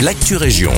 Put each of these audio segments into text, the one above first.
l'actu région.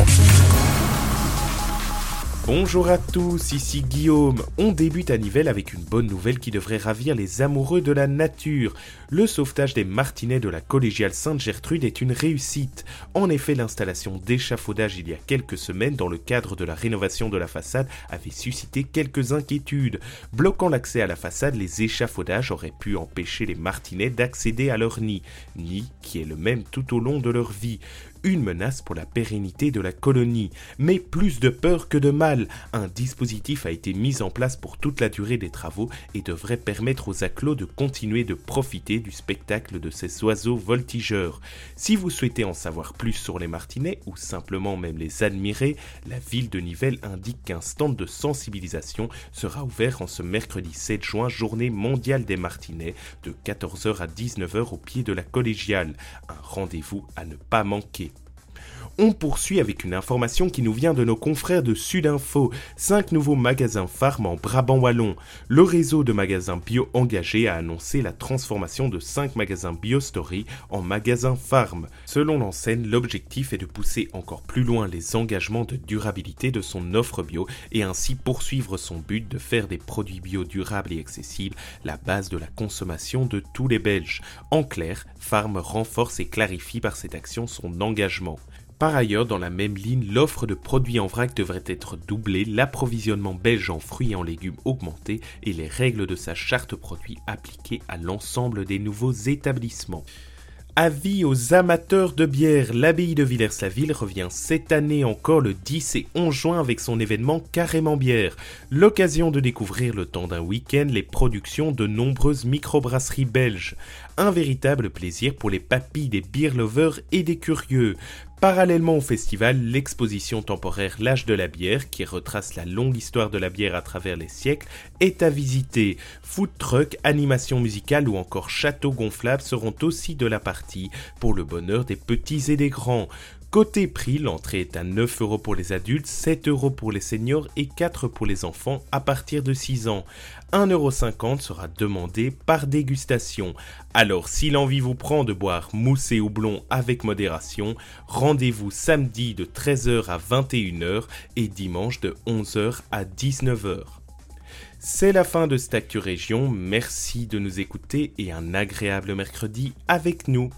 Bonjour à tous, ici Guillaume. On débute à Nivelles avec une bonne nouvelle qui devrait ravir les amoureux de la nature. Le sauvetage des martinets de la collégiale Sainte-Gertrude est une réussite. En effet, l'installation d'échafaudage il y a quelques semaines dans le cadre de la rénovation de la façade avait suscité quelques inquiétudes. Bloquant l'accès à la façade, les échafaudages auraient pu empêcher les martinets d'accéder à leur nid, nid qui est le même tout au long de leur vie une menace pour la pérennité de la colonie. Mais plus de peur que de mal, un dispositif a été mis en place pour toute la durée des travaux et devrait permettre aux acclos de continuer de profiter du spectacle de ces oiseaux voltigeurs. Si vous souhaitez en savoir plus sur les martinets ou simplement même les admirer, la ville de Nivelles indique qu'un stand de sensibilisation sera ouvert en ce mercredi 7 juin, journée mondiale des martinets, de 14h à 19h au pied de la collégiale. Un rendez-vous à ne pas manquer. On poursuit avec une information qui nous vient de nos confrères de Sudinfo. Cinq nouveaux magasins Farm en Brabant Wallon. Le réseau de magasins bio engagés a annoncé la transformation de cinq magasins BioStory en magasins Farm. Selon l'enseigne, l'objectif est de pousser encore plus loin les engagements de durabilité de son offre bio et ainsi poursuivre son but de faire des produits bio durables et accessibles la base de la consommation de tous les Belges. En clair, Farm renforce et clarifie par cette action son engagement. Par ailleurs, dans la même ligne, l'offre de produits en vrac devrait être doublée, l'approvisionnement belge en fruits et en légumes augmenté et les règles de sa charte produit appliquées à l'ensemble des nouveaux établissements. Avis aux amateurs de bière, l'abbaye de Villers-la-Ville revient cette année encore le 10 et 11 juin avec son événement Carrément Bière. L'occasion de découvrir le temps d'un week-end les productions de nombreuses microbrasseries belges. Un véritable plaisir pour les papilles des beer lovers et des curieux. Parallèlement au festival, l'exposition temporaire L'âge de la bière, qui retrace la longue histoire de la bière à travers les siècles, est à visiter. Food truck, animation musicale ou encore château gonflable seront aussi de la partie, pour le bonheur des petits et des grands. Côté prix, l'entrée est à 9 euros pour les adultes, 7 euros pour les seniors et 4 pour les enfants à partir de 6 ans. 1,50 euros sera demandé par dégustation. Alors si l'envie vous prend de boire mousse et houblon avec modération, rendez-vous samedi de 13h à 21h et dimanche de 11h à 19h. C'est la fin de cette Région, merci de nous écouter et un agréable mercredi avec nous.